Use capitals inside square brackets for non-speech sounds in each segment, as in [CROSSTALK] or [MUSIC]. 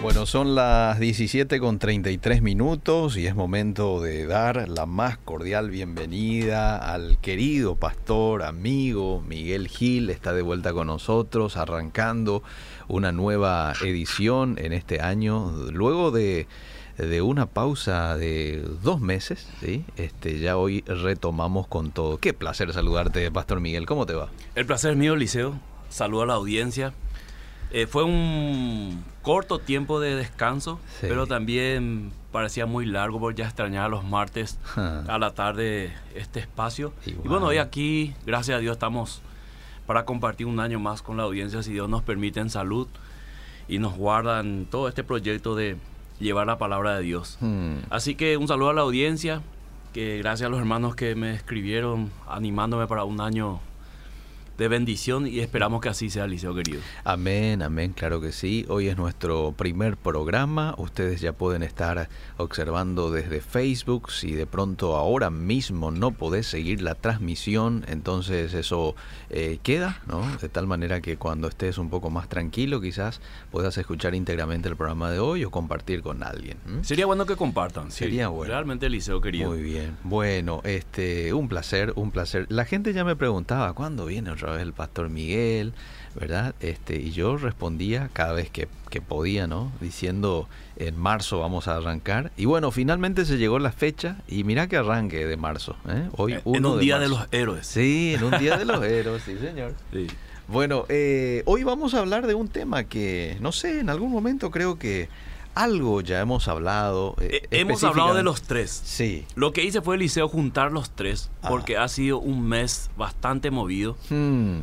Bueno, son las 17 con 33 minutos y es momento de dar la más cordial bienvenida al querido pastor, amigo Miguel Gil. Está de vuelta con nosotros, arrancando una nueva edición en este año, luego de, de una pausa de dos meses. ¿sí? Este, ya hoy retomamos con todo. Qué placer saludarte, Pastor Miguel. ¿Cómo te va? El placer es mío, Liceo. Saludo a la audiencia. Eh, fue un corto tiempo de descanso, Sí. pero también parecía muy largo porque ya extrañaba los martes Ah. a la tarde este espacio. Igual. Y bueno, hoy aquí, gracias a Dios, estamos para compartir un año más con la audiencia, si Dios nos permite en salud y nos guarda en todo este proyecto de llevar la palabra de Dios. Hmm. Así que un saludo a la audiencia, que gracias a los hermanos que me escribieron animándome para un año de bendición y esperamos que así sea, Liceo querido. Amén, amén, claro que sí. Hoy es nuestro primer programa. Ustedes ya pueden estar observando desde Facebook. Si de pronto ahora mismo no podés seguir la transmisión, entonces eso eh, queda, ¿no? De tal manera que cuando estés un poco más tranquilo, quizás puedas escuchar íntegramente el programa de hoy o compartir con alguien. Sería bueno que compartan. sí. Sería bueno. Realmente, Liceo querido. Muy bien. Bueno, este, un placer, un placer. La gente ya me preguntaba cuándo viene otra vez el pastor Miguel, ¿verdad? Este, y yo respondía cada vez que, que podía, ¿no? Diciendo en marzo vamos a arrancar. Y bueno, finalmente se llegó la fecha y mira que arranque de marzo, ¿eh? Hoy uno en un día de los héroes. Sí, en un día de los héroes, sí, señor. Sí. Bueno, eh, hoy vamos a hablar de un tema que, no sé, en algún momento creo que algo ya hemos hablado. eh, Eh, hemos hablado de los tres. Sí. Lo que hice fue, Liceo, juntar los tres, Ah. porque ha sido un mes bastante movido. Hmm.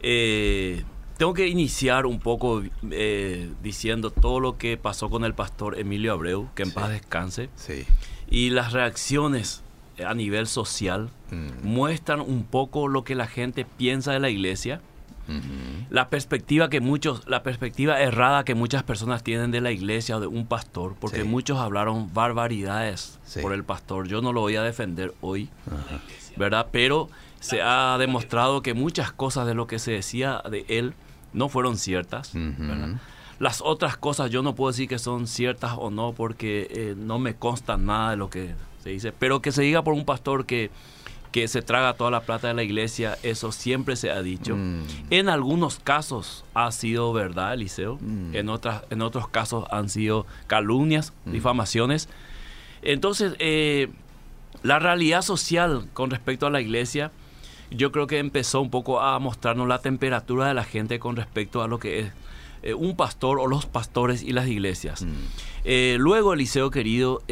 Eh, tengo que iniciar un poco eh, diciendo todo lo que pasó con el pastor Emilio Abreu, que en Sí. paz descanse, Sí. y las reacciones a nivel social Mm. muestran un poco lo que la gente piensa de la iglesia, La perspectiva que muchos, la perspectiva errada que muchas personas tienen de la iglesia o de un pastor, porque Sí. muchos hablaron barbaridades Sí. por el pastor. Yo no lo voy a defender hoy. ¿verdad? Pero se ha demostrado que muchas cosas de lo que se decía de él no fueron ciertas. Las otras cosas yo no puedo decir que son ciertas o no porque eh, no me consta nada de lo que se dice, pero que se diga por un pastor que, que se traga toda la plata de la iglesia, eso siempre se ha dicho. Mm. En algunos casos ha sido verdad, Eliseo. Mm. En, otras, en otros casos han sido calumnias, difamaciones. Entonces, eh, la realidad social con respecto a la iglesia, yo creo que empezó un poco a mostrarnos la temperatura de la gente con respecto a lo que es eh, un pastor o los pastores y las iglesias. Mm. Eh, luego, Eliseo querido,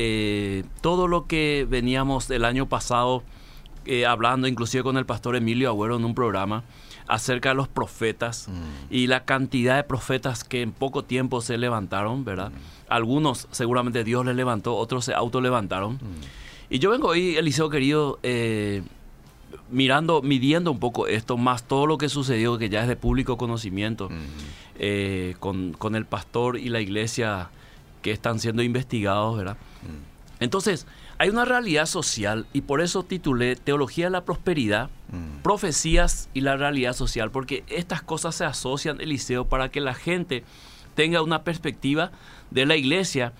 todo lo que veníamos el año pasado eh, hablando, inclusive con el pastor Emilio Agüero en un programa, acerca de los profetas Mm. y la cantidad de profetas que en poco tiempo se levantaron, ¿verdad? Mm. Algunos seguramente Dios les levantó, otros se autolevantaron. Mm. Y yo vengo hoy, Eliseo querido, eh, mirando, midiendo un poco esto, más todo lo que sucedió, que ya es de público conocimiento, Mm. eh, con, con el pastor y la iglesia que están siendo investigados, ¿verdad? Mm. Entonces, hay una realidad social y por eso titulé Teología de la Prosperidad, Mm. Profecías y la Realidad Social, porque estas cosas se asocian, Eliseo, para que la gente tenga una perspectiva de la iglesia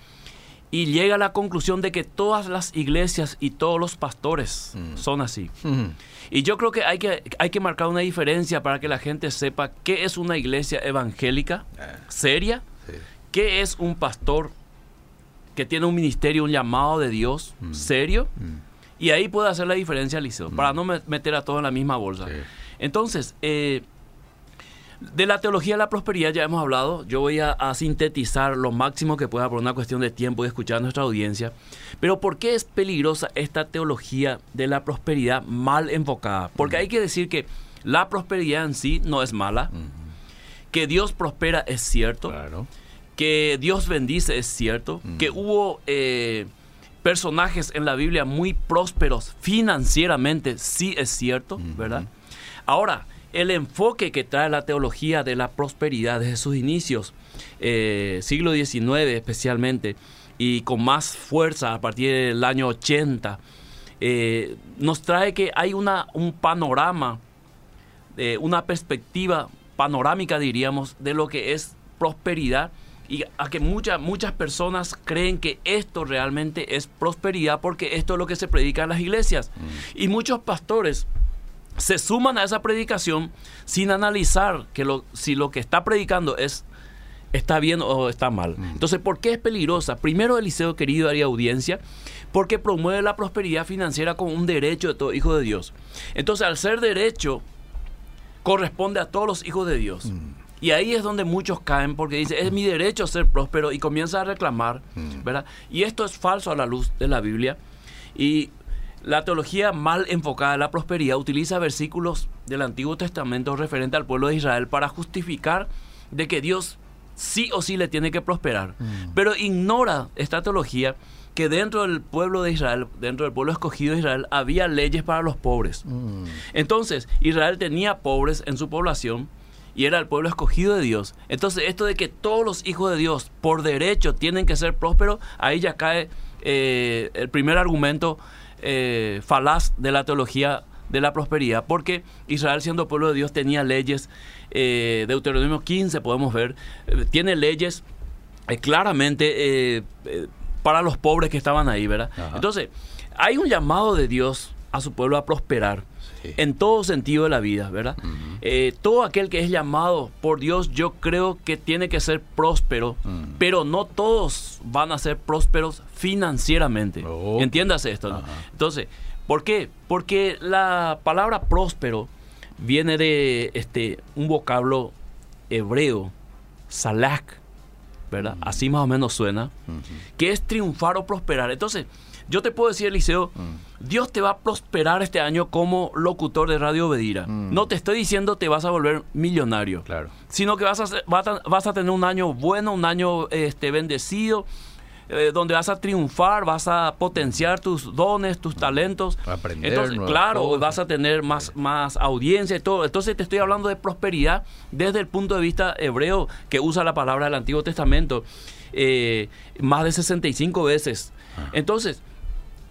y llegue a la conclusión de que todas las iglesias y todos los pastores Mm. son así. Mm. Y yo creo que hay, que hay que marcar una diferencia para que la gente sepa qué es una iglesia evangélica Ah, seria, sí. qué es un pastor que tiene un ministerio, un llamado de Dios Mm. serio. Mm. Y ahí puede hacer la diferencia, Liceo, para no me- meter a todo en la misma bolsa. Sí. Entonces, eh, de la teología de la prosperidad ya hemos hablado. Yo voy a, a sintetizar lo máximo que pueda por una cuestión de tiempo y escuchar a nuestra audiencia. Pero ¿por qué es peligrosa esta teología de la prosperidad mal enfocada? Porque hay que decir que la prosperidad en sí no es mala. Que Dios prospera es cierto Claro. Que Dios bendice es cierto, Mm. que hubo eh, personajes en la Biblia muy prósperos financieramente, sí es cierto. ¿verdad? Ahora, el enfoque que trae la teología de la prosperidad desde sus inicios, eh, siglo XIX especialmente, y con más fuerza a partir del año 80, eh, nos trae que hay una, un panorama, eh, una perspectiva panorámica, diríamos, de lo que es prosperidad y a que muchas muchas personas creen que esto realmente es prosperidad porque esto es lo que se predica en las iglesias. Mm. Y muchos pastores se suman a esa predicación sin analizar que lo, si lo que está predicando es está bien o está mal. Mm. Entonces, ¿por qué es peligrosa? Primero, Eliseo querido haría audiencia porque promueve la prosperidad financiera como un derecho de todo hijo de Dios. Entonces, al ser derecho, corresponde a todos los hijos de Dios. Mm. Y ahí es donde muchos caen porque dicen, es mi derecho ser próspero y comienza a reclamar, mm. ¿verdad? Y esto es falso a la luz de la Biblia. Y la teología mal enfocada en la prosperidad utiliza versículos del Antiguo Testamento referente al pueblo de Israel para justificar de que Dios sí o sí le tiene que prosperar. Mm. Pero ignora esta teología que dentro del pueblo de Israel, dentro del pueblo escogido de Israel, había leyes para los pobres. Mm. Entonces, Israel tenía pobres en su población y era el pueblo escogido de Dios. Entonces, esto de que todos los hijos de Dios por derecho tienen que ser prósperos, ahí ya cae eh, el primer argumento eh, falaz de la teología de la prosperidad, porque Israel siendo pueblo de Dios tenía leyes, eh, Deuteronomio 15 podemos ver, tiene leyes claramente para los pobres que estaban ahí, ¿verdad? Entonces, hay un llamado de Dios a su pueblo a prosperar en todo sentido de la vida, ¿verdad? Eh, todo aquel que es llamado por Dios, yo creo que tiene que ser próspero, pero no todos van a ser prósperos financieramente. Oh. Entiéndase esto, Entonces, ¿por qué? Porque la palabra próspero viene de este un vocablo hebreo, salak, ¿verdad? Así más o menos suena, que es triunfar o prosperar. Entonces, yo te puedo decir, Eliseo, mm. Dios te va a prosperar este año como locutor de Radio Bedira. Mm. No te estoy diciendo te vas a volver millonario, claro. sino que vas a, vas a, tener un año bueno, un año este, bendecido, eh, donde vas a triunfar, vas a potenciar tus dones, tus talentos. Aprender Entonces, claro, vas a tener más, más audiencia y todo. Entonces te estoy hablando de prosperidad desde el punto de vista hebreo que usa la palabra del Antiguo Testamento eh, más de 65 veces. Entonces,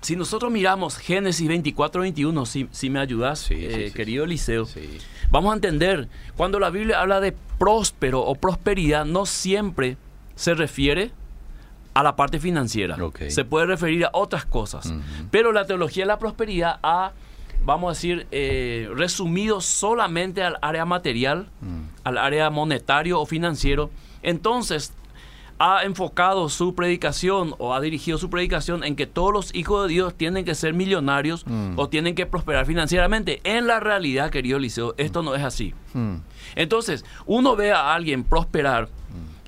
si nosotros miramos Génesis 24, 21, si, si me ayudas, eh, querido Eliseo, vamos a entender, cuando la Biblia habla de próspero o prosperidad, no siempre se refiere a la parte financiera. Se puede referir a otras cosas. Pero la teología de la prosperidad ha, vamos a decir, eh, resumido solamente al área material, mm. al área monetario o financiero. Entonces, ha enfocado su predicación o ha dirigido su predicación en que todos los hijos de Dios tienen que ser millonarios mm. o tienen que prosperar financieramente. En la realidad, querido Liceo, esto no es así. Mm. Entonces, uno ve a alguien prosperar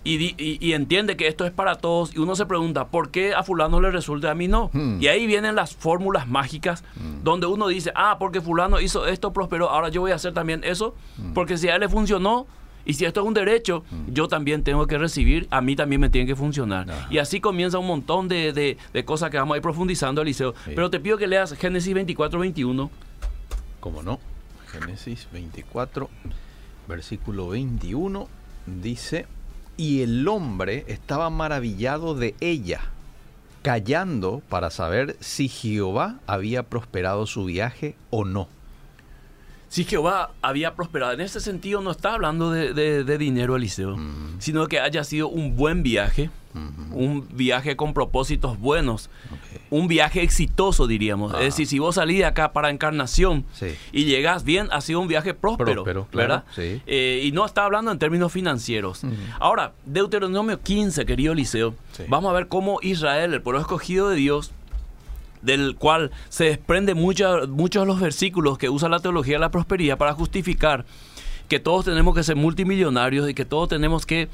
y, entiende que esto es para todos y uno se pregunta, ¿por qué a fulano le resulta a mí no? Mm. Y ahí vienen las fórmulas mágicas donde uno dice, ah, porque fulano hizo esto, prosperó, ahora yo voy a hacer también eso, porque si a él le funcionó, y si esto es un derecho, yo también tengo que recibir, a mí también me tiene que funcionar. Y así comienza un montón de, cosas que vamos a ir profundizando, Eliseo. Pero te pido que leas Génesis 24, 21. ¿Cómo no? Génesis 24, versículo 21, dice, y el hombre estaba maravillado de ella, callando para saber si Jehová había prosperado su viaje o no. Si Jehová había prosperado. En ese sentido no está hablando de, dinero, Eliseo, sino que haya sido un buen viaje, un viaje con propósitos buenos, un viaje exitoso, diríamos. Es ah. decir, si vos salís de acá para encarnación y llegás bien, ha sido un viaje próspero, ¿verdad? Eh, y no está hablando en términos financieros. Ahora, Deuteronomio 15, querido Eliseo, vamos a ver cómo Israel, el pueblo escogido de Dios, del cual se desprende muchos de los versículos que usa la teología de la prosperidad para justificar que todos tenemos que ser multimillonarios y que todos tenemos que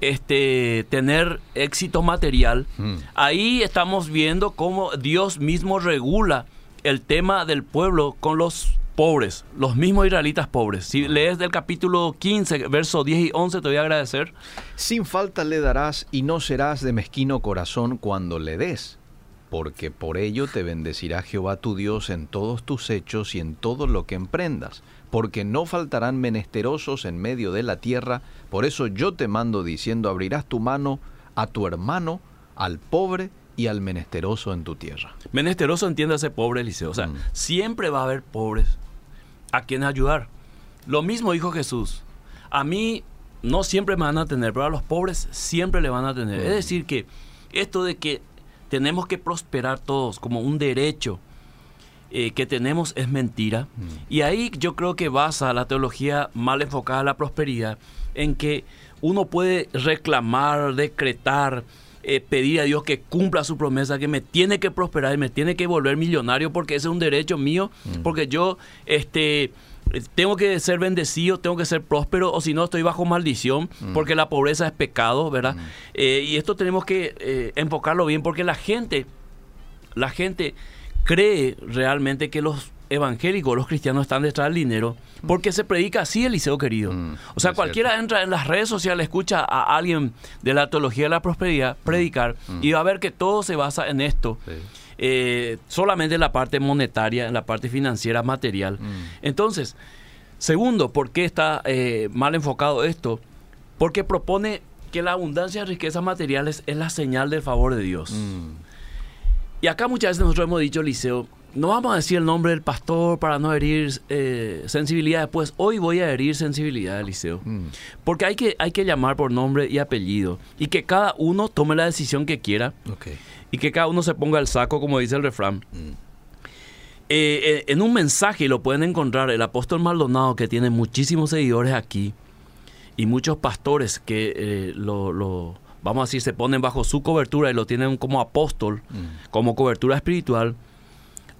este, tener éxito material. Hmm. Ahí estamos viendo cómo Dios mismo regula el tema del pueblo con los pobres, los mismos israelitas pobres. Si lees del capítulo 15, versos 10 y 11, te voy a agradecer. Sin falta le darás y no serás de mezquino corazón cuando le des porque por ello te bendecirá Jehová tu Dios en todos tus hechos y en todo lo que emprendas, porque no faltarán menesterosos en medio de la tierra, por eso yo te mando diciendo, abrirás tu mano a tu hermano, al pobre y al menesteroso en tu tierra. Menesteroso entiéndase pobre, Eliseo, o sea, mm. siempre va a haber pobres a quien ayudar. Lo mismo dijo Jesús, a mí no siempre me van a tener, pero a los pobres siempre le van a tener. Es decir, que esto de que tenemos que prosperar todos como un derecho eh, que tenemos es mentira. Y ahí yo creo que basa la teología mal enfocada a la prosperidad en que uno puede reclamar, decretar, eh, pedir a Dios que cumpla su promesa, que me tiene que prosperar y me tiene que volver millonario porque ese es un derecho mío, porque yo este, tengo que ser bendecido, tengo que ser próspero, o si no estoy bajo maldición, porque la pobreza es pecado, ¿verdad? Eh, y esto tenemos que eh, enfocarlo bien, porque la gente, la gente cree realmente que los evangélicos, los cristianos están detrás del dinero, porque se predica así, Eliseo querido. Mm, o sea, cualquiera entra en las redes sociales, escucha a alguien de la teología de la prosperidad predicar mm. y va a ver que todo se basa en esto. Eh, solamente en la parte monetaria, en la parte financiera, material. Mm. Entonces, segundo, ¿por qué está eh, mal enfocado esto? Porque propone que la abundancia de riquezas materiales es la señal del favor de Dios. Y acá muchas veces nosotros hemos dicho, Liceo, no vamos a decir el nombre del pastor para no herir eh, sensibilidad después. Hoy voy a herir sensibilidad, Eliseo. Mm. Porque hay que, hay que llamar por nombre y apellido. Y que cada uno tome la decisión que quiera. Y que cada uno se ponga el saco, como dice el refrán. Mm. Eh, eh, en un mensaje lo pueden encontrar el apóstol Maldonado, que tiene muchísimos seguidores aquí. Y muchos pastores que lo, vamos a decir, se ponen bajo su cobertura y lo tienen como apóstol, mm. como cobertura espiritual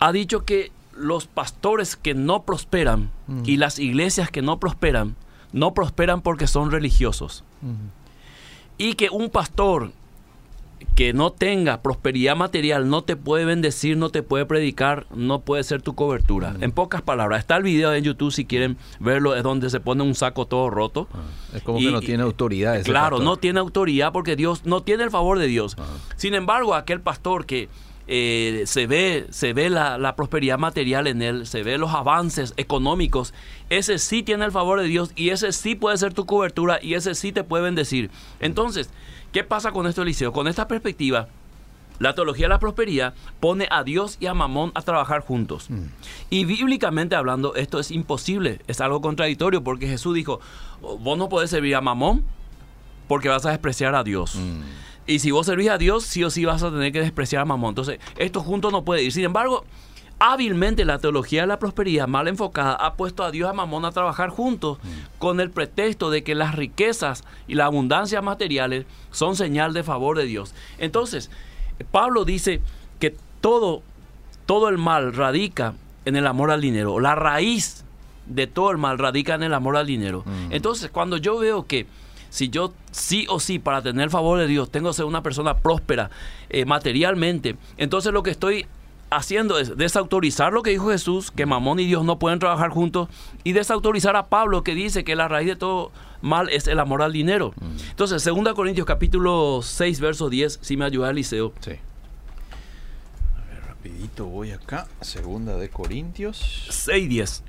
ha dicho que los pastores que no prosperan y las iglesias que no prosperan, no prosperan porque son religiosos. Y que un pastor que no tenga prosperidad material no te puede bendecir, no te puede predicar, no puede ser tu cobertura. En pocas palabras, está el video en YouTube si quieren verlo, es donde se pone un saco todo roto. Ah, es como que no tiene autoridad. claro, no tiene autoridad porque Dios no tiene el favor de Dios. Sin embargo, aquel pastor que eh, se ve, se ve la, prosperidad material en él, se ve los avances económicos, ese sí tiene el favor de Dios y ese sí puede ser tu cobertura y ese sí te puede bendecir. Entonces, ¿qué pasa con esto, Eliseo? Con esta perspectiva, la teología de la prosperidad pone a Dios y a Mamón a trabajar juntos. Mm. Y bíblicamente hablando, esto es imposible, es algo contradictorio, porque Jesús dijo, vos no podés servir a Mamón porque vas a despreciar a Dios. Mm. Y si vos servís a Dios, sí o sí vas a tener que despreciar a Mamón. Entonces, esto juntos no puede ir. Sin embargo, hábilmente la teología de la prosperidad mal enfocada ha puesto a Dios y a Mamón a trabajar juntos mm. con el pretexto de que las riquezas y la abundancia materiales son señal de favor de Dios. Entonces, Pablo dice que todo, todo el mal radica en el amor al dinero. La raíz de todo el mal radica en el amor al dinero. Mm. Entonces, cuando yo veo que si yo sí o sí, para tener el favor de Dios, tengo que ser una persona próspera eh, materialmente, entonces lo que estoy haciendo es desautorizar lo que dijo Jesús, que Mamón y Dios no pueden trabajar juntos, y desautorizar a Pablo que dice que la raíz de todo mal es el amor al dinero. Mm. Entonces, 2 Corintios capítulo 6, verso 10, si me ayuda Eliseo. Sí. A ver, rapidito voy acá. Segunda de Corintios. 6, 10.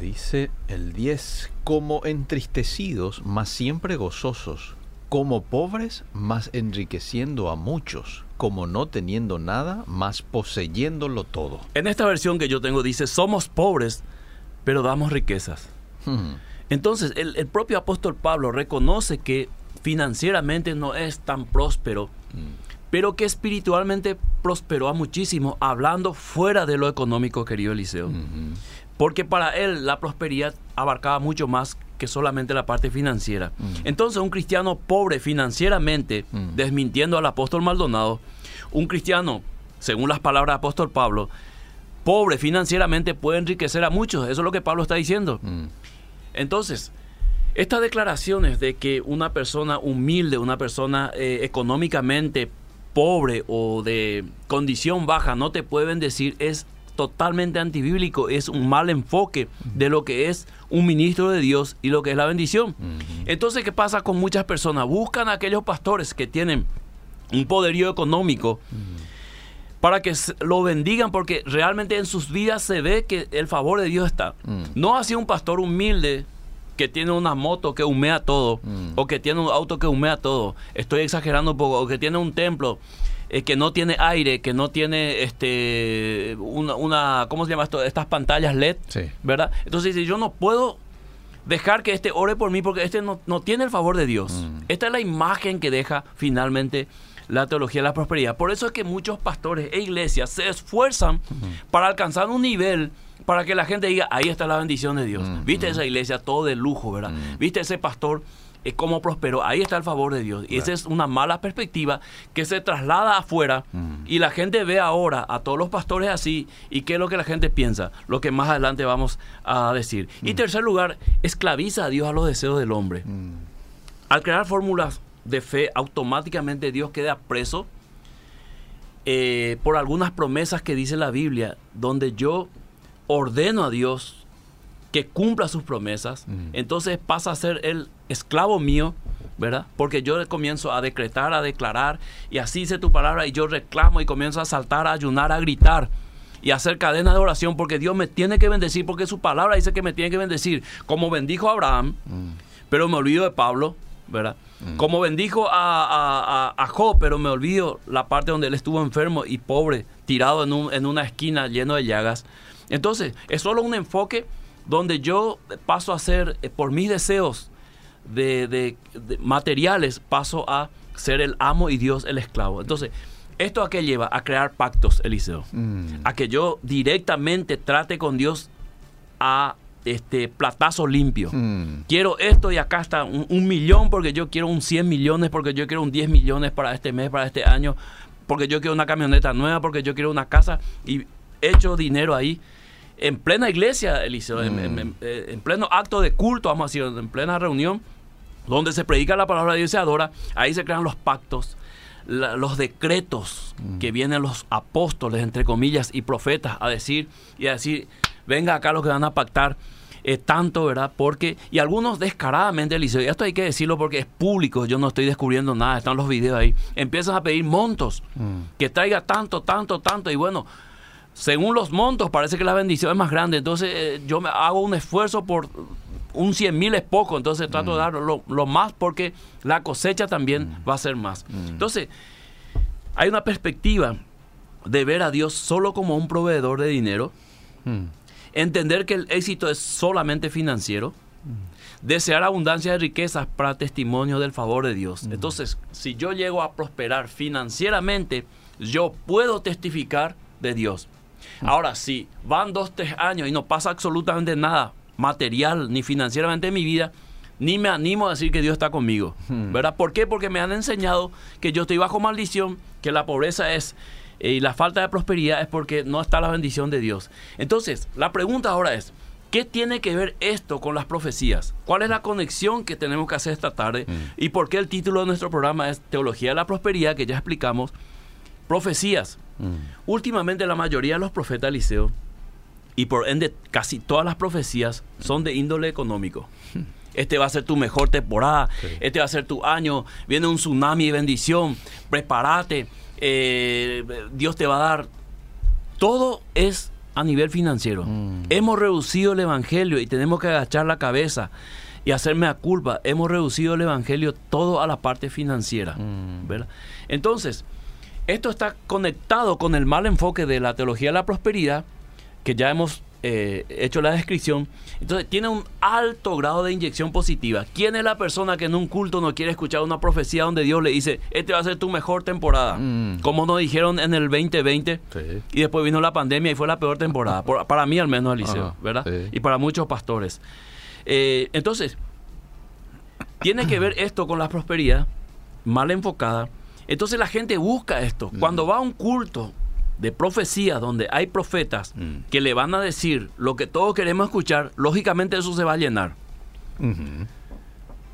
Dice el 10, como entristecidos, mas siempre gozosos, como pobres, mas enriqueciendo a muchos, como no teniendo nada, mas poseyéndolo todo. En esta versión que yo tengo dice, somos pobres, pero damos riquezas. Hmm. Entonces, el, propio apóstol Pablo reconoce que financieramente no es tan próspero, hmm. pero que espiritualmente prosperó a muchísimo, hablando fuera de lo económico, querido Eliseo. Hmm. Porque para él la prosperidad abarcaba mucho más que solamente la parte financiera. Mm. Entonces un cristiano pobre financieramente, mm. desmintiendo al apóstol Maldonado, un cristiano, según las palabras del apóstol Pablo, pobre financieramente puede enriquecer a muchos. Eso es lo que Pablo está diciendo. Mm. Entonces, estas declaraciones de que una persona humilde, una persona eh, económicamente pobre o de condición baja no te puede bendecir es totalmente antibíblico, es un mal enfoque de lo que es un ministro de Dios y lo que es la bendición. Entonces, ¿qué pasa con muchas personas? Buscan a aquellos pastores que tienen un poderío económico para que lo bendigan porque realmente en sus vidas se ve que el favor de Dios está. No así un pastor humilde que tiene una moto que humea todo, o que tiene un auto que humea todo, estoy exagerando un poco, o que tiene un templo eh, que no tiene aire, que no tiene este una, ¿cómo se llama esto? Estas pantallas LED, ¿verdad? Entonces dice, yo no puedo dejar que este ore por mí porque este no, no tiene el favor de Dios. Mm. Esta es la imagen que deja finalmente la teología de la prosperidad. Por eso es que muchos pastores e iglesias se esfuerzan para alcanzar un nivel para que la gente diga, ahí está la bendición de Dios. Mm, ¿Viste mm. esa iglesia todo de lujo, verdad? Mm. ¿Viste ese pastor? Cómo prosperó, ahí está el favor de Dios. Y esa es una mala perspectiva que se traslada afuera Mm. y la gente ve ahora a todos los pastores así y qué es lo que la gente piensa, lo que más adelante vamos a decir. Y tercer lugar, esclaviza a Dios a los deseos del hombre. Mm. Al crear fórmulas de fe, automáticamente Dios queda preso eh, por algunas promesas que dice la Biblia, donde yo ordeno a Dios que cumpla sus promesas, Mm. entonces pasa a ser el esclavo mío, ¿verdad? Porque yo comienzo a decretar, a declarar, y así dice tu palabra, y yo reclamo y comienzo a saltar, a ayunar, a gritar y a hacer cadena de oración, porque Dios me tiene que bendecir, porque su palabra dice que me tiene que bendecir, como bendijo a Abraham, Mm. pero me olvido de Pablo, ¿verdad? Mm. Como bendijo a, a, a- Job, pero me olvido la parte donde él estuvo enfermo y pobre, tirado en, un- en una esquina lleno de llagas. Entonces, es solo un enfoque donde yo paso a ser, eh, por mis deseos de, de- de materiales, paso a ser el amo y Dios el esclavo. Entonces, ¿esto a qué lleva? A crear pactos, Eliseo Mm. a que yo directamente trate con Dios a este platazo limpio. Mm. Quiero esto y acá está un, un millón porque yo quiero un 100 millones, porque yo quiero un 10 millones para este mes, para este año, porque yo quiero una camioneta nueva, porque yo quiero una casa y echo dinero ahí. En plena iglesia, Eliseo, en, en- en- eh, en pleno acto de culto, vamos a decir, en plena reunión, donde se predica la palabra de Dios y se adora, ahí se crean los pactos, la- los decretos que vienen los apóstoles, entre comillas, y profetas a decir y a decir, venga acá los que van a pactar eh, tanto, ¿verdad? Porque, y algunos descaradamente, Eliseo, y esto hay que decirlo porque es público, yo no estoy descubriendo nada, están los videos ahí, empiezan a pedir montos, Mm. que traiga tanto, tanto, tanto, y bueno, según los montos parece que la bendición es más grande, entonces eh, yo me hago un esfuerzo por un 100 mil es poco, entonces trato de dar lo, lo más porque la cosecha también va a ser más. Entonces, hay una perspectiva de ver a Dios solo como un proveedor de dinero, Mm. entender que el éxito es solamente financiero, desear abundancia de riquezas para testimonio del favor de Dios. Entonces, si yo llego a prosperar financieramente, yo puedo testificar de Dios. Ahora, si van dos, tres años y no pasa absolutamente nada material ni financieramente en mi vida, ni me animo a decir que Dios está conmigo. Hmm. ¿Verdad? ¿Por qué? Porque me han enseñado que yo estoy bajo maldición, que la pobreza es eh, y la falta de prosperidad es porque no está la bendición de Dios. Entonces, la pregunta ahora es, ¿qué tiene que ver esto con las profecías? ¿Cuál es la conexión que tenemos que hacer esta tarde? Mm. ¿Y por qué el título de nuestro programa es Teología de la Prosperidad, que ya explicamos? Profecías. Mm. Últimamente la mayoría de los profetas Eliseo y por ende casi todas las profecías son de índole económico. Este va a ser tu mejor temporada, Sí. este va a ser tu año, viene un tsunami de bendición, prepárate, eh, Dios te va a dar. Todo es a nivel financiero. Mm. Hemos reducido el Evangelio y tenemos que agachar la cabeza y hacerme a culpa. Hemos reducido el Evangelio todo a la parte financiera. Mm. ¿verdad? Entonces, esto está conectado con el mal enfoque de la teología de la prosperidad, que ya hemos eh, hecho la descripción. Entonces, tiene un alto grado de inyección positiva. ¿Quién es la persona que en un culto no quiere escuchar una profecía donde Dios le dice, este va a ser tu mejor temporada? Mm. Como nos dijeron en el 2020. Sí. Y después vino la pandemia y fue la peor temporada. Por- para mí al menos, Eliseo, Ajá, ¿verdad? sí. Y para muchos pastores. Eh, entonces, tiene que ver esto con la prosperidad mal enfocada. Entonces la gente busca esto. Cuando va a un culto de profecía donde hay profetas Mm. que le van a decir lo que todos queremos escuchar, lógicamente eso se va a llenar.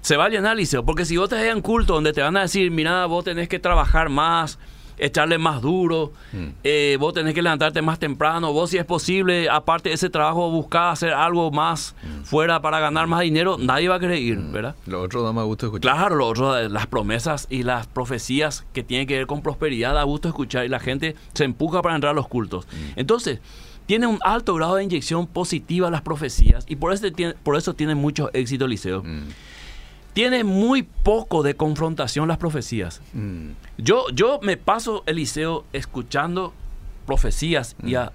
Se va a llenar, Liceo, porque si vos te en culto donde te van a decir, mira, vos tenés que trabajar más, echarle más duro, Mm. eh, vos tenés que levantarte más temprano, vos si es posible, aparte de ese trabajo, buscar hacer algo más fuera para ganar más dinero, nadie va a querer ir, ¿verdad? Lo otro da más gusto escuchar. Claro, lo otro, eh, las promesas y las profecías que tienen que ver con prosperidad, da gusto escuchar y la gente se empuja para entrar a los cultos. Entonces, tiene un alto grado de inyección positiva las profecías y por eso tiene, por eso tiene mucho éxito Liceo. Mm. Tiene muy poco de confrontación las profecías. Mm. Yo, yo me paso, Eliseo, escuchando profecías y a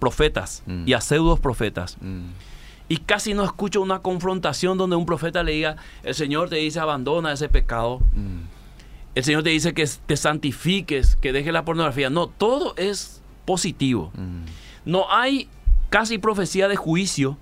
profetas Mm. y a pseudos profetas. Mm. Y casi no escucho una confrontación donde un profeta le diga, el Señor te dice abandona ese pecado. Mm. El Señor te dice que te santifiques, que dejes la pornografía. No, todo es positivo. Mm. No hay casi profecía de juicio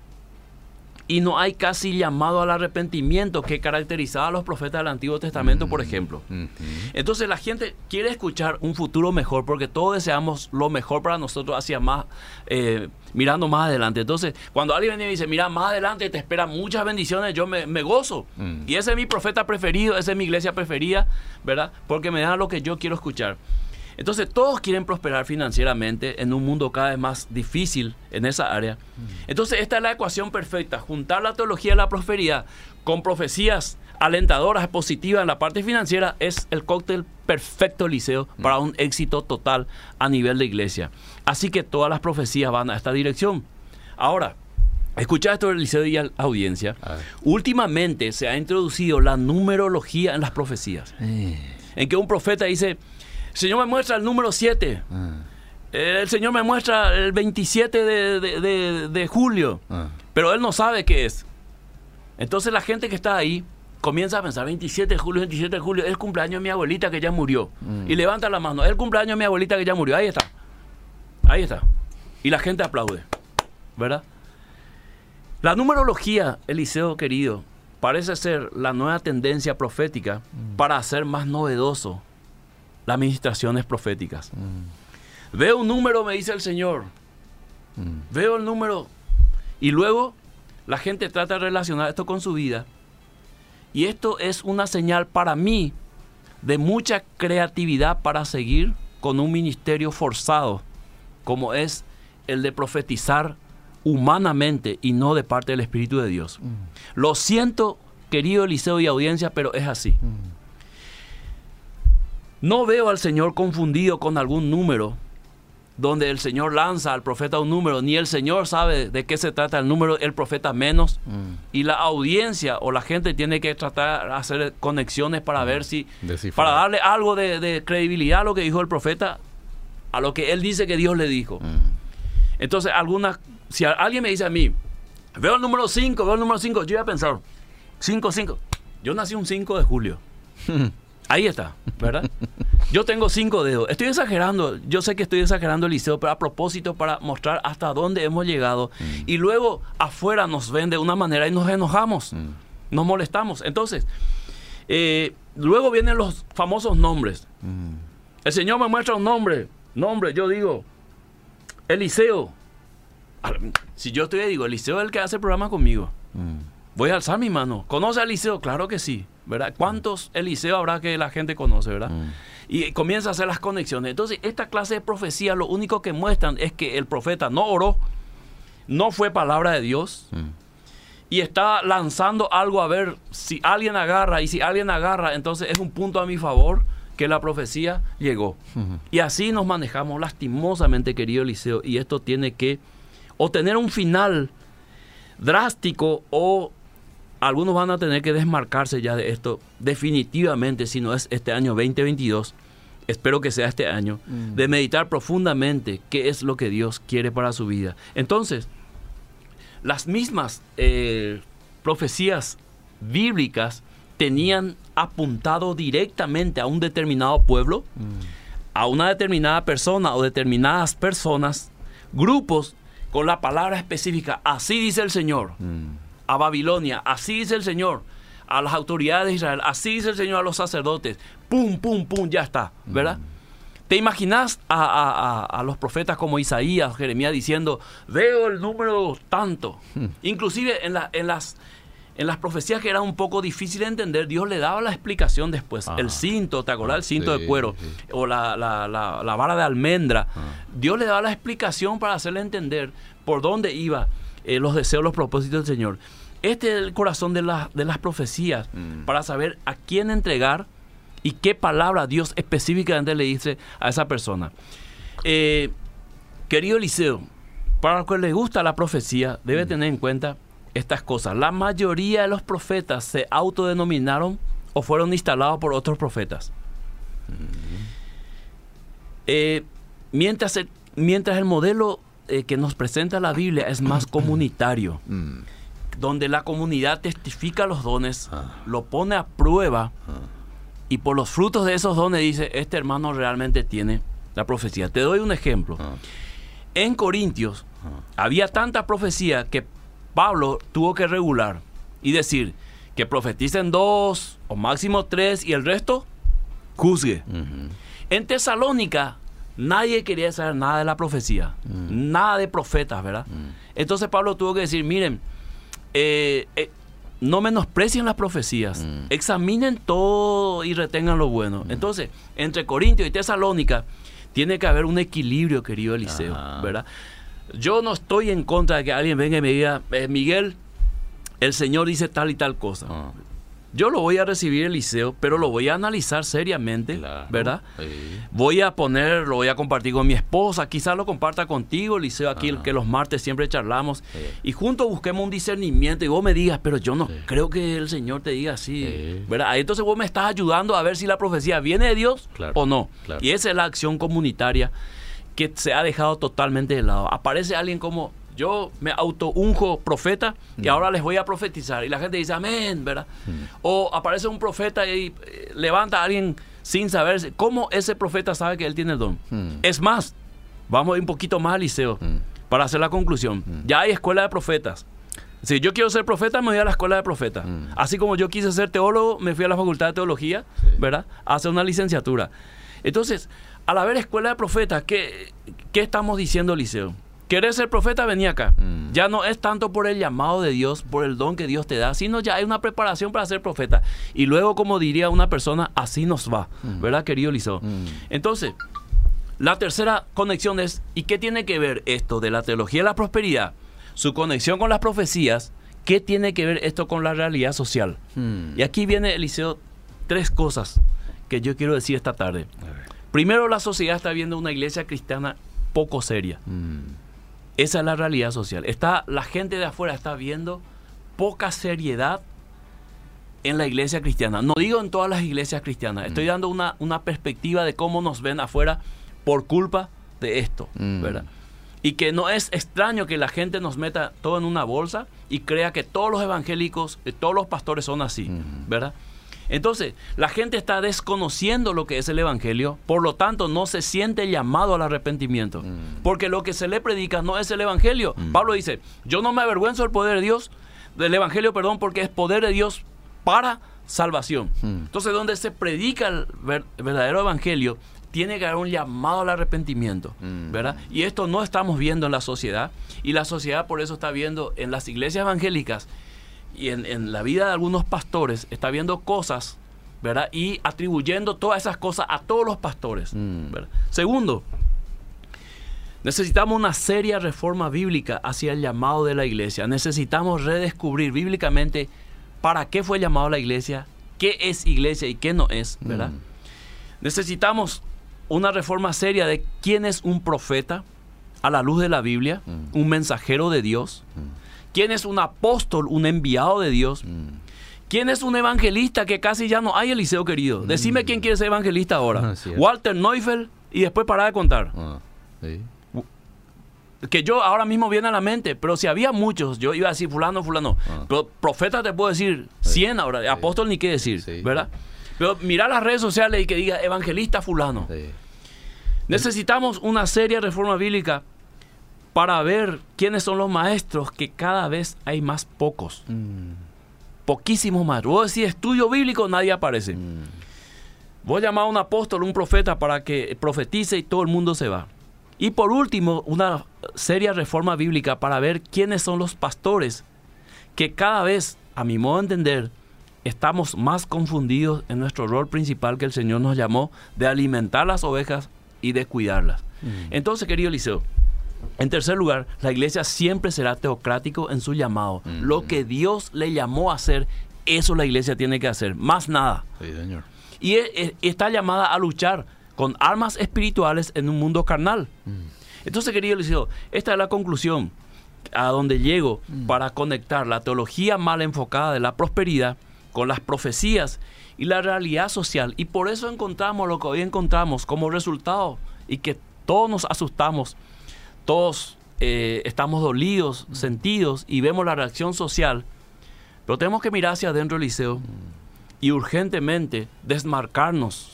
y no hay casi llamado al arrepentimiento que caracterizaba a los profetas del Antiguo Testamento, por ejemplo. Ujú. Entonces la gente quiere escuchar un futuro mejor porque todos deseamos lo mejor para nosotros hacia más, eh, mirando más adelante. Entonces, cuando alguien viene y dice, mira, más adelante te esperan muchas bendiciones, yo me, me gozo. Mm. Y ese es mi profeta preferido, esa es mi iglesia preferida, ¿verdad? Porque me da lo que yo quiero escuchar. Entonces todos quieren prosperar financieramente en un mundo cada vez más difícil en esa área. Entonces esta es la ecuación perfecta, juntar la teología de la prosperidad con profecías alentadoras, positivas en la parte financiera, es el cóctel perfecto, Eliseo, para un éxito total a nivel de iglesia. Así que todas las profecías van a esta dirección. Ahora, escucha esto, Eliseo y audiencia. Últimamente se ha introducido la numerología en las profecías Eh, en que un profeta dice, el Señor me muestra el número 7, ah, el Señor me muestra el 27 de, de- de- de julio, ah. pero él no sabe qué es. Entonces la gente que está ahí comienza a pensar, 27 de julio, 27 de julio, es el cumpleaños de mi abuelita que ya murió. Mm. Y levanta la mano, es el cumpleaños de mi abuelita que ya murió, ahí está, ahí está. Y la gente aplaude, ¿verdad? La numerología, Eliseo querido, parece ser la nueva tendencia profética para hacer más novedoso las administraciones proféticas. Mm, Veo un número, me dice el Señor. mm. Veo el número. Y luego la gente trata de relacionar esto con su vida. Y esto es una señal para mí de mucha creatividad para seguir con un ministerio forzado, como es el de profetizar humanamente y no de parte del Espíritu de Dios. Lo siento, querido Eliseo y audiencia, pero es así. No veo al Señor confundido con algún número donde el Señor lanza al profeta un número, ni el Señor sabe de qué se trata el número, el profeta menos, Mm. y la audiencia o la gente tiene que tratar de hacer conexiones para ver si, Descifrar. para darle algo de, de credibilidad a lo que dijo el profeta, a lo que él dice que Dios le dijo. Mm. Entonces, algunas, si alguien me dice a mí, veo el número 5, veo el número 5, yo voy a pensar, 5, 5. Yo nací un 5 de julio. [LAUGHS] Ahí está, ¿verdad? Yo tengo cinco dedos. Estoy exagerando, yo sé que estoy exagerando, Eliseo, pero a propósito para mostrar hasta dónde hemos llegado. Y luego afuera nos ven de una manera y nos enojamos, Mm. nos molestamos. Entonces, eh, luego vienen los famosos nombres. Mm. El Señor me muestra un nombre. Nombre, yo digo, Eliseo. Si yo estoy digo, Eliseo es el que hace el programa conmigo. Mm. Voy a alzar mi mano. ¿Conoce a Eliseo? Claro que sí, ¿verdad? ¿Cuántos Eliseo habrá que la gente conoce, verdad? Mm. Y comienza a hacer las conexiones. Entonces, esta clase de profecía lo único que muestran es que el profeta no oró, no fue palabra de Dios Mm. y está lanzando algo a ver si alguien agarra y si alguien agarra, entonces es un punto a mi favor que la profecía llegó. Y así nos manejamos lastimosamente, querido Eliseo, y esto tiene que o tener un final drástico o algunos van a tener que desmarcarse ya de esto definitivamente si no es este año 2022. Espero que sea este año, Mm. de meditar profundamente qué es lo que Dios quiere para su vida. Entonces, las mismas eh, profecías bíblicas tenían apuntado directamente a un determinado pueblo, Mm. a una determinada persona o determinadas personas, grupos con la palabra específica, así dice el Señor, Mm. A Babilonia, así dice el Señor, a las autoridades de Israel, así dice el Señor a los sacerdotes, pum, pum, pum, ya está, ¿verdad? ¿Te imaginas a, a- a- a los profetas como Isaías, Jeremías diciendo, veo el número tanto? [LAUGHS] Inclusive en, la- en las, en las profecías que eran un poco difíciles de entender, Dios le daba la explicación después. Ah. El cinto, ¿te acordás? El cinto Sí, de cuero sí. o la, la- la- la vara de almendra. Ah. Dios le daba la explicación para hacerle entender por dónde iba eh, los deseos, los propósitos del Señor. Este es el corazón de, la- de las profecías, Mm. para saber a quién entregar y qué palabra Dios específicamente le dice a esa persona. Eh, querido Eliseo, para los que les gusta la profecía, debe tener en cuenta estas cosas. La mayoría de los profetas se autodenominaron o fueron instalados por otros profetas. Eh, mientras, el, mientras el modelo eh, que nos presenta la Biblia es más comunitario, Mm. donde la comunidad testifica los dones, Ah. lo pone a prueba Ah. y por los frutos de esos dones dice, este hermano realmente tiene la profecía. Te doy un ejemplo. Ah. En Corintios había tanta profecía que Pablo tuvo que regular y decir que profeticen dos o máximo tres y el resto juzgue. En Tesalónica nadie quería saber nada de la profecía, Mm. nada de profetas, ¿verdad? Entonces Pablo tuvo que decir, miren, eh, eh, no menosprecien las profecías, Mm. examinen todo y retengan lo bueno. Entonces, entre Corintios y Tesalónica tiene que haber un equilibrio, querido Eliseo, Ajá. ¿verdad? Yo no estoy en contra de que alguien venga y me diga, "Eh, Miguel, el Señor dice tal y tal cosa. Ah. Yo lo voy a recibir, Eliseo, pero lo voy a analizar seriamente, Claro. ¿verdad? Sí. Voy a poner, lo voy a compartir con mi esposa, quizás lo comparta contigo, Liceo, aquí el que los martes siempre charlamos, Sí. y juntos busquemos un discernimiento y vos me digas, pero yo no Sí. creo que el Señor te diga así, Sí. ¿verdad? Ahí Entonces vos me estás ayudando a ver si la profecía viene de Dios Claro, o no. claro. Y esa es la acción comunitaria que se ha dejado totalmente de lado. Aparece alguien como... Yo me auto-unjo profeta y ahora les voy a profetizar. Y la gente dice, amén, ¿verdad? O aparece un profeta y eh, levanta a alguien sin saber cómo ese profeta sabe que él tiene el don. Mm. Es más, vamos a ir un poquito más al liceo Mm. para hacer la conclusión. Ya hay escuela de profetas. Si yo quiero ser profeta, me voy a la escuela de profetas. Mm. Así como yo quise ser teólogo, me fui a la facultad de teología, Sí. ¿verdad? A hacer una licenciatura. Entonces, al haber escuela de profetas, ¿qué, qué estamos diciendo, Liceo? ¿Querés ser profeta? Vení acá. Mm. Ya no es tanto por el llamado de Dios, por el don que Dios te da, sino ya hay una preparación para ser profeta. Y luego, como diría una persona, así nos va. ¿Verdad, querido Liceo? Mm. Entonces, la tercera conexión es, ¿y qué tiene que ver esto de la teología de la prosperidad? Su conexión con las profecías, ¿qué tiene que ver esto con la realidad social? Mm. Y aquí viene, Eliseo, tres cosas que yo quiero decir esta tarde. Primero, la sociedad está viendo una iglesia cristiana poco seria. Mm. Esa es la realidad social. Está, la gente de afuera está viendo poca seriedad en la iglesia cristiana. No digo en todas las iglesias cristianas. Estoy dando una, una perspectiva de cómo nos ven afuera por culpa de esto, Mm. ¿verdad? Y que no es extraño que la gente nos meta todo en una bolsa y crea que todos los evangélicos, que todos los pastores son así, Mm. ¿verdad? Entonces, la gente está desconociendo lo que es el Evangelio, por lo tanto no se siente llamado al arrepentimiento, Mm. porque lo que se le predica no es el Evangelio. Mm. Pablo dice, yo no me avergüenzo del poder de Dios, del Evangelio, perdón, porque es poder de Dios para salvación. Mm. Entonces, donde se predica el ver- verdadero Evangelio, tiene que haber un llamado al arrepentimiento. ¿verdad? Y esto no estamos viendo en la sociedad, y la sociedad por eso está viendo en las iglesias evangélicas y en, en la vida de algunos pastores, está viendo cosas, ¿verdad? Y atribuyendo todas esas cosas a todos los pastores, Mm. Segundo, necesitamos una seria reforma bíblica hacia el llamado de la iglesia. Necesitamos redescubrir bíblicamente para qué fue llamado la iglesia, qué es iglesia y qué no es, ¿verdad? Mm. Necesitamos una reforma seria de quién es un profeta a la luz de la Biblia, Mm. un mensajero de Dios. Quién es un apóstol, un enviado de Dios, Mm. quién es un evangelista que casi ya no hay, Eliseo querido. Decime quién quiere ser evangelista ahora. [LAUGHS] Ah. Walter Neufeld y después para de contar. Ah. Sí. Que yo ahora mismo viene a la mente, pero si había muchos, yo iba a decir fulano, fulano. Ah. Pero profeta te puedo decir 100 ahora, apóstol ni qué decir, Sí. ¿verdad? Pero mira las redes sociales y que diga evangelista fulano. Necesitamos una seria reforma bíblica para ver quiénes son los maestros, que cada vez hay más pocos. Mm. Poquísimos maestros. Vos decís estudio bíblico, nadie aparece. Mm. Vos llamás a un apóstol, un profeta para que profetice y todo el mundo se va. Y por último, una seria reforma bíblica para ver quiénes son los pastores, que cada vez, a mi modo de entender, estamos más confundidos en nuestro rol principal que el Señor nos llamó de alimentar las ovejas y de cuidarlas. Mm. Entonces, querido Eliseo, en tercer lugar, la iglesia siempre será teocrático en su llamado. Lo que Dios le llamó a hacer, eso la iglesia tiene que hacer, más nada. Sí, señor. Y e- e- está llamada a luchar con armas espirituales en un mundo carnal. Mm. Entonces, querido Eliseo, esta es la conclusión a donde llego Mm. para conectar la teología mal enfocada de la prosperidad con las profecías y la realidad social. Y por eso encontramos lo que hoy encontramos como resultado y que todos nos asustamos, todos eh, estamos dolidos, sentidos y vemos la reacción social, pero tenemos que mirar hacia adentro, Eliseo, y urgentemente desmarcarnos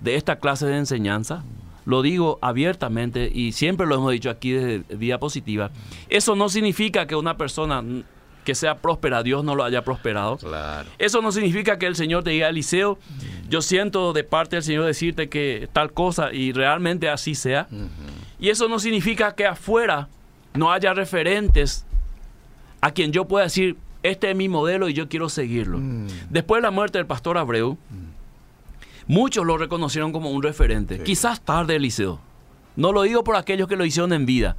de esta clase de enseñanza. Lo digo abiertamente y siempre lo hemos dicho aquí desde Diapositiva. Eso no significa que una persona que sea próspera, Dios no lo haya prosperado. Claro. Eso no significa que el Señor te diga, Eliseo, yo siento de parte del Señor decirte que tal cosa y realmente así sea. Y eso no significa que afuera no haya referentes a quien yo pueda decir, este es mi modelo y yo quiero seguirlo. Mm. Después de la muerte del pastor Abreu, muchos lo reconocieron como un referente. Sí. Quizás tarde, Eliseo. No lo digo por aquellos que lo hicieron en vida,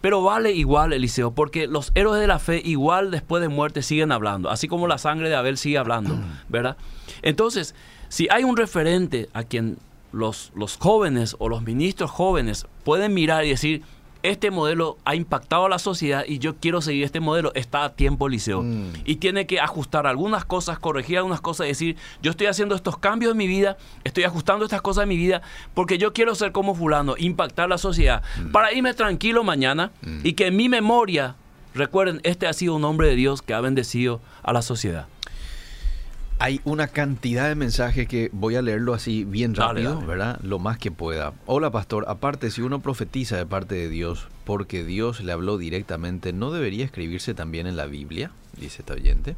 pero vale igual, Eliseo, porque los héroes de la fe igual después de muerte siguen hablando, así como la sangre de Abel sigue hablando, ¿verdad? Entonces, si hay un referente a quien los, los jóvenes o los ministros jóvenes pueden mirar y decir, este modelo ha impactado a la sociedad y yo quiero seguir este modelo, está a tiempo Eliseo. Mm. Y tiene que ajustar algunas cosas, corregir algunas cosas y decir, yo estoy haciendo estos cambios en mi vida, estoy ajustando estas cosas en mi vida, porque yo quiero ser como fulano, impactar la sociedad, para irme tranquilo mañana y que en mi memoria, recuerden, este ha sido un hombre de Dios que ha bendecido a la sociedad. Hay una cantidad de mensajes que voy a leerlo así bien rápido, dale. ¿verdad? Lo más que pueda. Hola, pastor. Aparte, si uno profetiza de parte de Dios porque Dios le habló directamente, ¿no debería escribirse también en la Biblia? Dice esta oyente.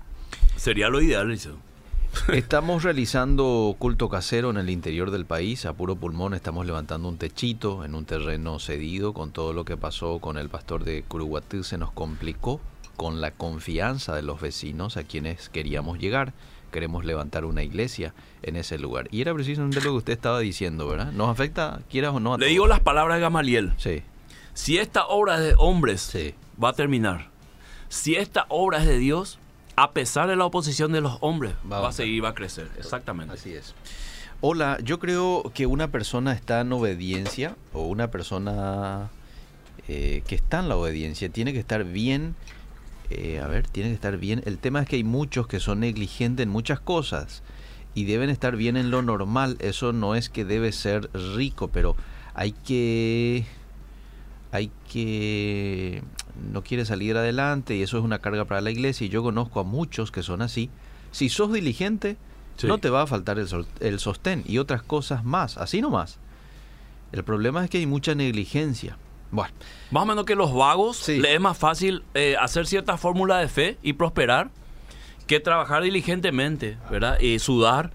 Sería lo ideal, Eliseo. [LAUGHS] Estamos realizando culto casero en el interior del país, a puro pulmón estamos levantando un techito en un terreno cedido con todo lo que pasó con el pastor de Curuguatú se nos complicó con la confianza de los vecinos a quienes queríamos llegar. Queremos levantar una iglesia en ese lugar. Y era precisamente lo que usted estaba diciendo, ¿verdad? ¿Nos afecta, quieras o no? a Le todos? digo las palabras de Gamaliel. Sí, Si esta obra es de hombres, Sí. va a terminar. Si esta obra es de Dios, a pesar de la oposición de los hombres, Va a va, a avanzar. seguir, va a crecer. Exactamente. Así es. Hola, yo creo que una persona está en obediencia o una persona eh, que está en la obediencia tiene que estar bien. Eh, a ver, tiene que estar bien. El tema es que hay muchos que son negligentes en muchas cosas y deben estar bien en lo normal. Eso no es que debe ser rico, pero hay que hay que no quiere salir adelante y eso es una carga para la iglesia y yo conozco a muchos que son así. Si sos diligente, Sí. no te va a faltar el, el sostén y otras cosas más, así nomás. El problema es que hay mucha negligencia. Bueno, Más o menos que los vagos Sí. les es más fácil eh, hacer cierta fórmula de fe y prosperar que trabajar diligentemente, ¿verdad? Y sudar,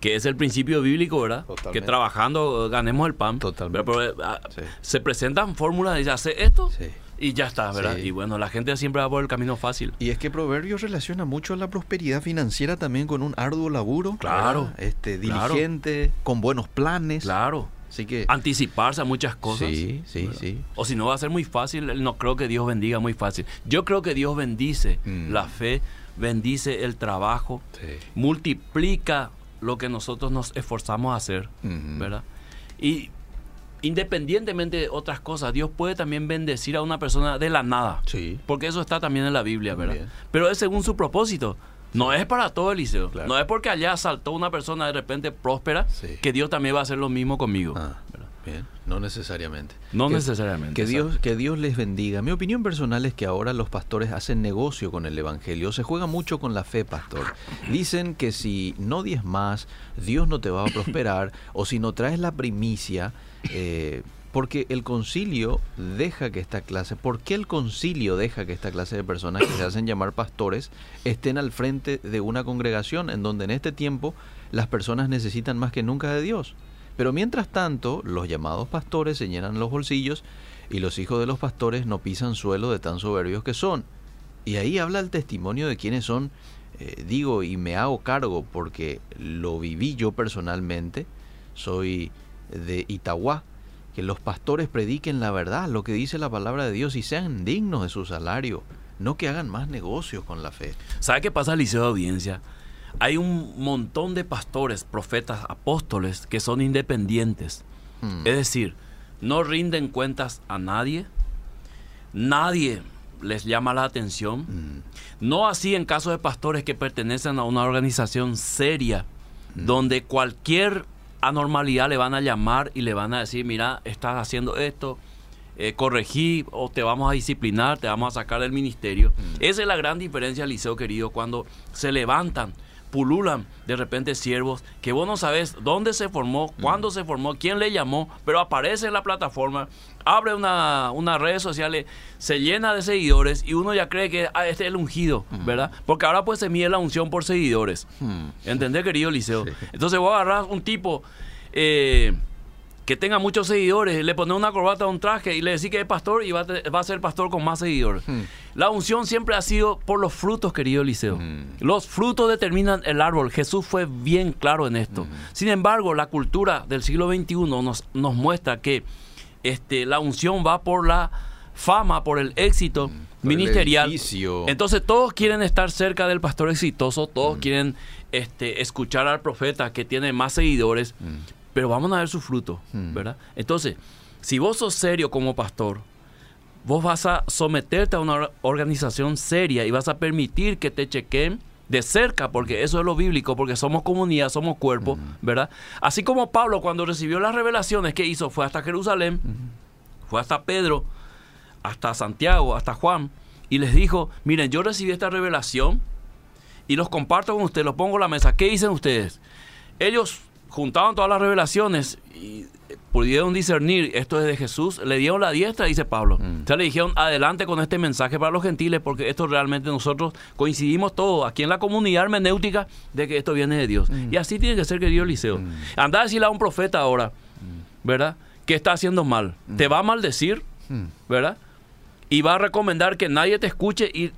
que es el principio bíblico, ¿verdad? Totalmente. Que trabajando ganemos el pan. Totalmente. Pero, pero, eh, ah, Sí. Se presentan fórmulas, dice, hace esto sí. y ya está, ¿verdad? Sí. Y bueno, la gente siempre va por el camino fácil. Y es que Proverbios relaciona mucho la prosperidad financiera también con un arduo laburo. Claro, ¿verdad? Este, claro. diligente, con buenos planes. Claro. Así que... Anticiparse a muchas cosas. Sí, sí, ¿verdad? sí. O si no va a ser muy fácil, no creo que Dios bendiga muy fácil. Yo creo que Dios bendice Mm. la fe, bendice el trabajo, Sí. multiplica lo que nosotros nos esforzamos a hacer, Ujú. ¿verdad? Y independientemente de otras cosas, Dios puede también bendecir a una persona de la nada. Sí. Porque eso está también en la Biblia, ¿verdad? Pero es según su propósito. No es para todo Eliseo. Claro. No es porque allá saltó una persona de repente próspera Sí. que Dios también va a hacer lo mismo conmigo. Ah, bien. No necesariamente. No Que- necesariamente. Que. Dios, que Dios les bendiga. Mi opinión personal es que ahora los pastores hacen negocio con el Evangelio. Se juega mucho con la fe, pastor. Dicen que si no diez más, Dios no te va a prosperar. o si no traes la primicia, eh, porque el concilio deja que esta clase, ¿por qué el concilio deja que esta clase de personas que se hacen llamar pastores estén al frente de una congregación en donde en este tiempo las personas necesitan más que nunca de Dios? Pero mientras tanto, los llamados pastores se llenan los bolsillos y los hijos de los pastores no pisan suelo de tan soberbios que son. Y ahí habla el testimonio de quienes son, eh, digo, y me hago cargo porque lo viví yo personalmente, soy de Itagua, que los pastores prediquen la verdad, lo que dice la palabra de Dios y sean dignos de su salario, no que hagan más negocios con la fe. ¿Sabe qué pasa liceo de audiencia? Hay un montón de pastores, profetas, apóstoles que son independientes. Hmm. Es decir, no rinden cuentas a nadie. Nadie les llama la atención. Mm, No así en caso de pastores que pertenecen a una organización seria, donde cualquier anormalidad le van a llamar y le van a decir, mira, estás haciendo esto, eh, corregir o te vamos a disciplinar, te vamos a sacar del ministerio. Mm. Esa es la gran diferencia, Liceo querido, cuando se levantan, pululan de repente siervos que vos no sabes dónde se formó, Mm. cuándo se formó, quién le llamó, pero aparece en la plataforma, abre una, una redes sociales, se llena de seguidores y uno ya cree que ah, este es el ungido, ¿verdad? Porque ahora pues se mide la unción por seguidores. Mm. ¿Entendés, querido Liceo? Sí. Entonces vos agarrás un tipo eh, que tenga muchos seguidores, le pones una corbata, un traje y le decís que es pastor y va a, va a ser pastor con más seguidores. Hmm. La unción siempre ha sido por los frutos, querido Liceo. Hmm. Los frutos determinan el árbol. Jesús fue bien claro en esto. Sin embargo, la cultura del siglo XXI nos, nos muestra que este, la unción va por la fama, por el éxito Hmm. Por ministerial. Entonces todos quieren estar cerca del pastor exitoso, todos quieren este, escuchar al profeta que tiene más seguidores. Pero vamos a ver su fruto, ¿verdad? Entonces, si vos sos serio como pastor, vos vas a someterte a una or- organización seria y vas a permitir que te chequen de cerca, porque eso es lo bíblico, porque somos comunidad, somos cuerpo, ¿verdad? Así como Pablo cuando recibió las revelaciones, ¿qué hizo? Fue hasta Jerusalén, fue hasta Pedro, hasta Santiago, hasta Juan, y les dijo, miren, yo recibí esta revelación y los comparto con ustedes, los pongo en la mesa. ¿Qué dicen ustedes? Ellos juntaban todas las revelaciones y pudieron discernir esto es de Jesús, le dieron la diestra, dice Pablo. O sea, le dijeron, adelante con este mensaje para los gentiles, porque esto realmente nosotros coincidimos todos aquí en la comunidad hermenéutica de que esto viene de Dios. Y así tiene que ser, querido Eliseo. Anda a decirle a un profeta ahora, ¿verdad? Que está haciendo mal. Te va a maldecir, Mm. ¿verdad? Y va a recomendar que nadie te escuche y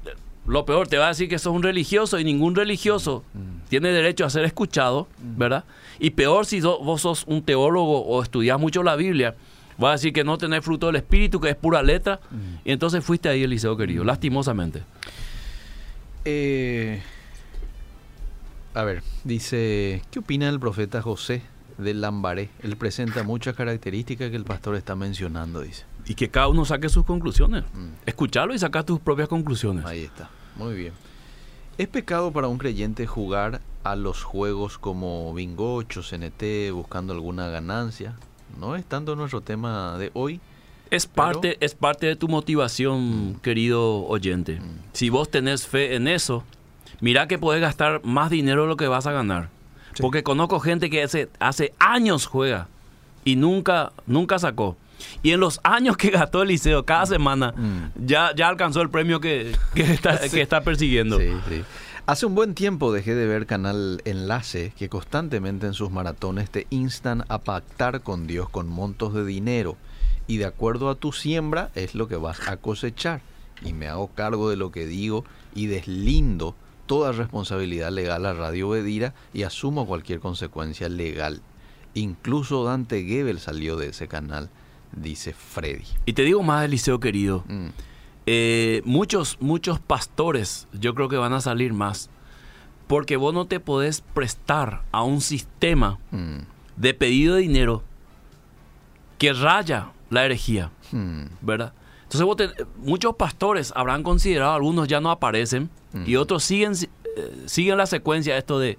lo peor, te va a decir que sos un religioso y ningún religioso tiene derecho a ser escuchado, ¿verdad? Y peor si vos sos un teólogo o estudias mucho la Biblia, va a decir que no tenés fruto del Espíritu, que es pura letra, y entonces fuiste ahí, Eliseo querido, lastimosamente. Eh, a ver, dice, ¿qué opina el profeta José de Lambaré? Él presenta muchas características que el pastor está mencionando, dice. Y que cada uno saque sus conclusiones. Mm. Escucharlo y sacar tus propias conclusiones. Ahí está, muy bien. ¿Es pecado para un creyente jugar a los juegos como Bingo, CNT, buscando alguna ganancia? No es tanto nuestro tema de hoy. Es Pero- parte, es parte de tu motivación, querido oyente. Si vos tenés fe en eso, mira que podés gastar más dinero de lo que vas a ganar. Sí. Porque conozco gente que hace, hace años juega y nunca, nunca sacó. Y en los años que gastó el liceo, cada semana, Mm. ya, ya alcanzó el premio que, que está, [LAUGHS] que está persiguiendo. Sí, sí. Hace un buen tiempo dejé de ver canal Enlace que constantemente en sus maratones te instan a pactar con Dios con montos de dinero y de acuerdo a tu siembra es lo que vas a cosechar y me hago cargo de lo que digo y deslindo toda responsabilidad legal a Radio Bedira y asumo cualquier consecuencia legal. Incluso Dante Gebel salió de ese canal, dice Freddy. Y te digo más, Eliseo querido. Mm, Eh, muchos, muchos pastores, yo creo que van a salir más. Porque vos no te podés prestar a un sistema mm, de pedido de dinero que raya la herejía, mm, ¿verdad? Entonces vos te- muchos pastores habrán considerado, algunos ya no aparecen y otros siguen, eh, siguen la secuencia esto de,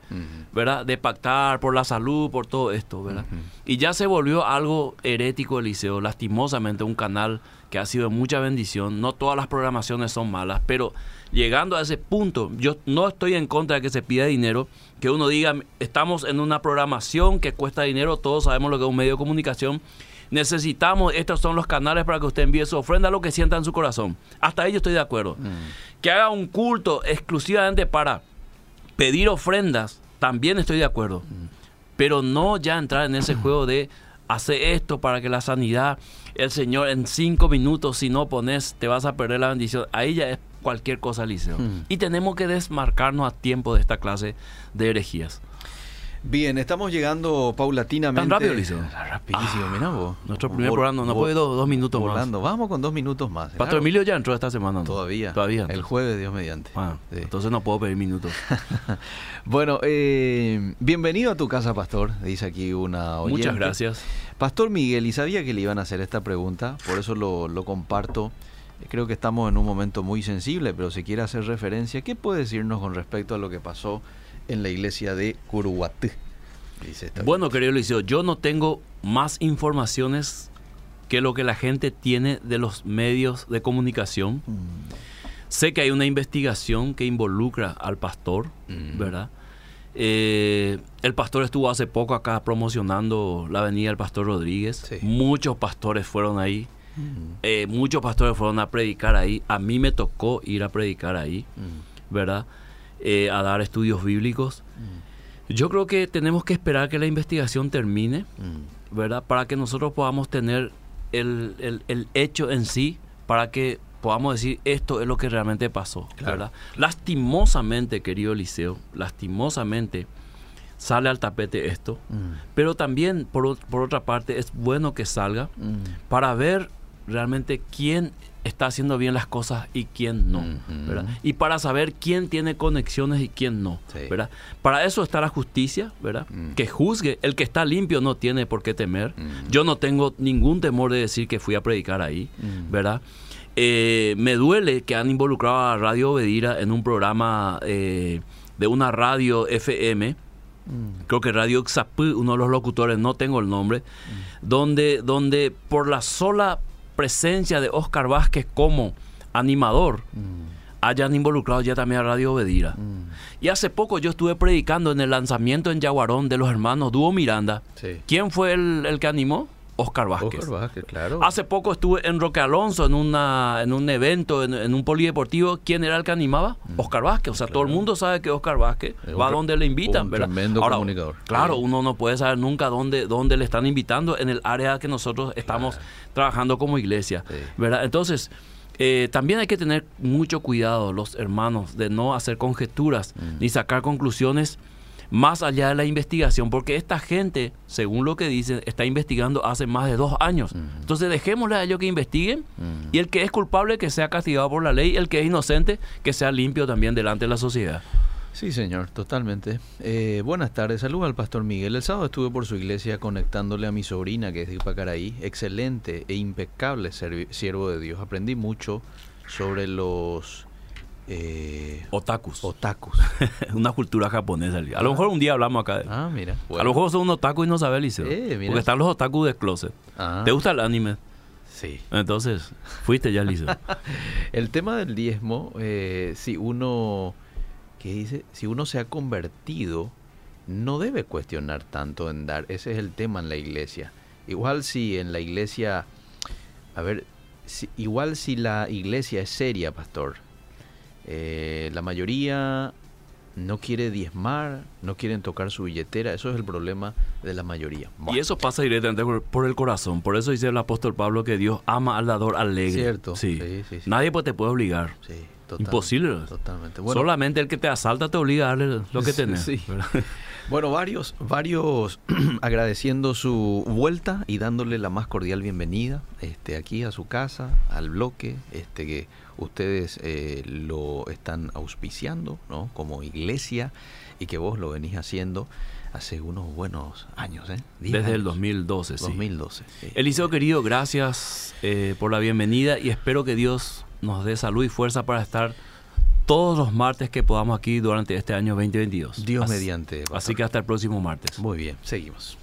¿verdad? De pactar por la salud, por todo esto, ¿verdad? Y ya se volvió algo herético Eliseo, lastimosamente un canal que ha sido de mucha bendición. No todas las programaciones son malas, pero llegando a ese punto, yo no estoy en contra de que se pida dinero, que uno diga, estamos en una programación que cuesta dinero, todos sabemos lo que es un medio de comunicación. Necesitamos, estos son los canales para que usted envíe su ofrenda, lo que sienta en su corazón. Hasta ahí yo estoy de acuerdo. mm. Que haga un culto exclusivamente para pedir ofrendas, también estoy de acuerdo. Pero no ya entrar en ese juego de hacer esto para que la sanidad, el Señor en cinco minutos, si no pones, te vas a perder la bendición. Ahí ya es cualquier cosa, Liceo. Mm. Y tenemos que desmarcarnos a tiempo de esta clase de herejías. Bien, estamos llegando paulatinamente. ¿Tan rápido, Liceo? Ah, Rapidísimo, mirá vos. Nuestro primer Vol- programa, no vol- puede dos, dos minutos volando. Vamos con dos minutos más. más. Pastor Claro. Emilio ya entró esta semana, ¿no? Todavía. Todavía. El jueves, Dios mediante. Ah, Sí. Entonces no puedo pedir minutos. [LAUGHS] Bueno, eh, bienvenido a tu casa, Pastor. Dice aquí una oyente. Muchas gracias. Pastor Miguel, y sabía que le iban a hacer esta pregunta, por eso lo, lo comparto. Creo que estamos en un momento muy sensible, pero si quiere hacer referencia, ¿qué puede decirnos con respecto a lo que pasó en la iglesia de esta Bueno, querido Liceo, yo no tengo más informaciones que lo que la gente tiene de los medios de comunicación. Mm. Sé que hay una investigación que involucra al pastor, Mm. ¿verdad? Eh, el pastor estuvo hace poco acá promocionando la avenida del Pastor Rodríguez. Sí. Muchos pastores fueron ahí. Mm. Eh, muchos pastores fueron a predicar ahí. A mí me tocó ir a predicar ahí, Mm. ¿verdad? Eh, a dar estudios bíblicos. Yo creo que tenemos que esperar que la investigación termine, Mm. ¿verdad? Para que nosotros podamos tener el, el- el hecho en sí, para que podamos decir esto es lo que realmente pasó, Claro. ¿verdad? Lastimosamente, querido Eliseo, lastimosamente sale al tapete esto, Mm. pero también por, por otra parte es bueno que salga Mm. para ver realmente quién está haciendo bien las cosas y quién no. ¿verdad? Y para saber quién tiene conexiones y quién no, Sí. ¿verdad? Para eso está la justicia, ¿verdad? Mm. Que juzgue, el que está limpio no tiene por qué temer. Mm. Yo no tengo ningún temor de decir que fui a predicar ahí, Mm. ¿verdad? Eh, me duele que han involucrado a Radio Obedira en un programa eh, de una radio FM, creo que Radio Xapú, uno de los locutores, no tengo el nombre, donde, donde por la sola presencia de Oscar Vázquez como animador, Mm. hayan involucrado ya también a Radio Obedira. Mm. Y hace poco yo estuve predicando en el lanzamiento en Yaguarón de los hermanos Dúo Miranda. Sí. ¿Quién fue el, el que animó? Oscar Vázquez. Oscar Vázquez, claro. Hace poco estuve en Roque Alonso en, una, en un evento, en, en un polideportivo. ¿Quién era el que animaba? Oscar Vázquez. O sea, todo el mundo sabe que Oscar Vázquez Es va un- donde le invitan. un ¿verdad? tremendo comunicador. Claro, Sí. uno no puede saber nunca dónde, dónde le están invitando en el área que nosotros estamos trabajando como iglesia. Sí. ¿verdad? Entonces, eh, también hay que tener mucho cuidado, los hermanos, de no hacer conjeturas Mm. ni sacar conclusiones más allá de la investigación, porque esta gente, según lo que dicen, está investigando hace más de dos años. Entonces dejémosle a ellos que investiguen y el que es culpable que sea castigado por la ley, el que es inocente que sea limpio también delante de la sociedad. Sí, señor, totalmente. Eh, buenas tardes, saludo al pastor Miguel. El sábado estuve por su iglesia conectándole a mi sobrina, que es de Ipacaraí. Excelente e impecable siervo de Dios. Aprendí mucho sobre los eh, Otakus. otakus. [LAUGHS] Una cultura japonesa. A lo mejor un día hablamos acá de Ah, mira. A lo mejor son un otaku y no sabes, Liceo. Eh. Porque están los otakus de closet. Ah, ¿Te gusta el anime? Sí. Entonces, fuiste ya, Liceo. [LAUGHS] El tema del diezmo, eh, si uno, ¿qué dice? Si uno se ha convertido, no debe cuestionar tanto en dar. Ese es el tema en la iglesia. Igual si en la iglesia, a ver, si- igual si la iglesia es seria, pastor, eh, la mayoría no quiere diezmar, no quieren tocar su billetera. Eso es el problema de la mayoría. Y eso pasa directamente por, el corazón. Por eso dice el apóstol Pablo que Dios ama al dador alegre. Cierto. Sí. Sí, sí, sí. Nadie pues, te puede obligar. Sí, Imposible. Totalmente. Bueno, Solamente el que te asalta te obliga a darle lo que [LAUGHS] tenés. [LAUGHS] Bueno, varios, varios [CLEARS THROAT] agradeciendo su vuelta y dándole la más cordial bienvenida este, aquí a su casa, al bloque, este que ustedes eh, lo están auspiciando, ¿no? Como iglesia y que vos lo venís haciendo hace unos buenos años, ¿eh? Desde el años. 2012, sí. 2012. sí. Eliseo querido, gracias eh, por la bienvenida y espero que Dios nos dé salud y fuerza para estar todos los martes que podamos aquí durante este año 2022. Dios Así- mediante. Así que hasta el próximo martes. Muy bien, seguimos.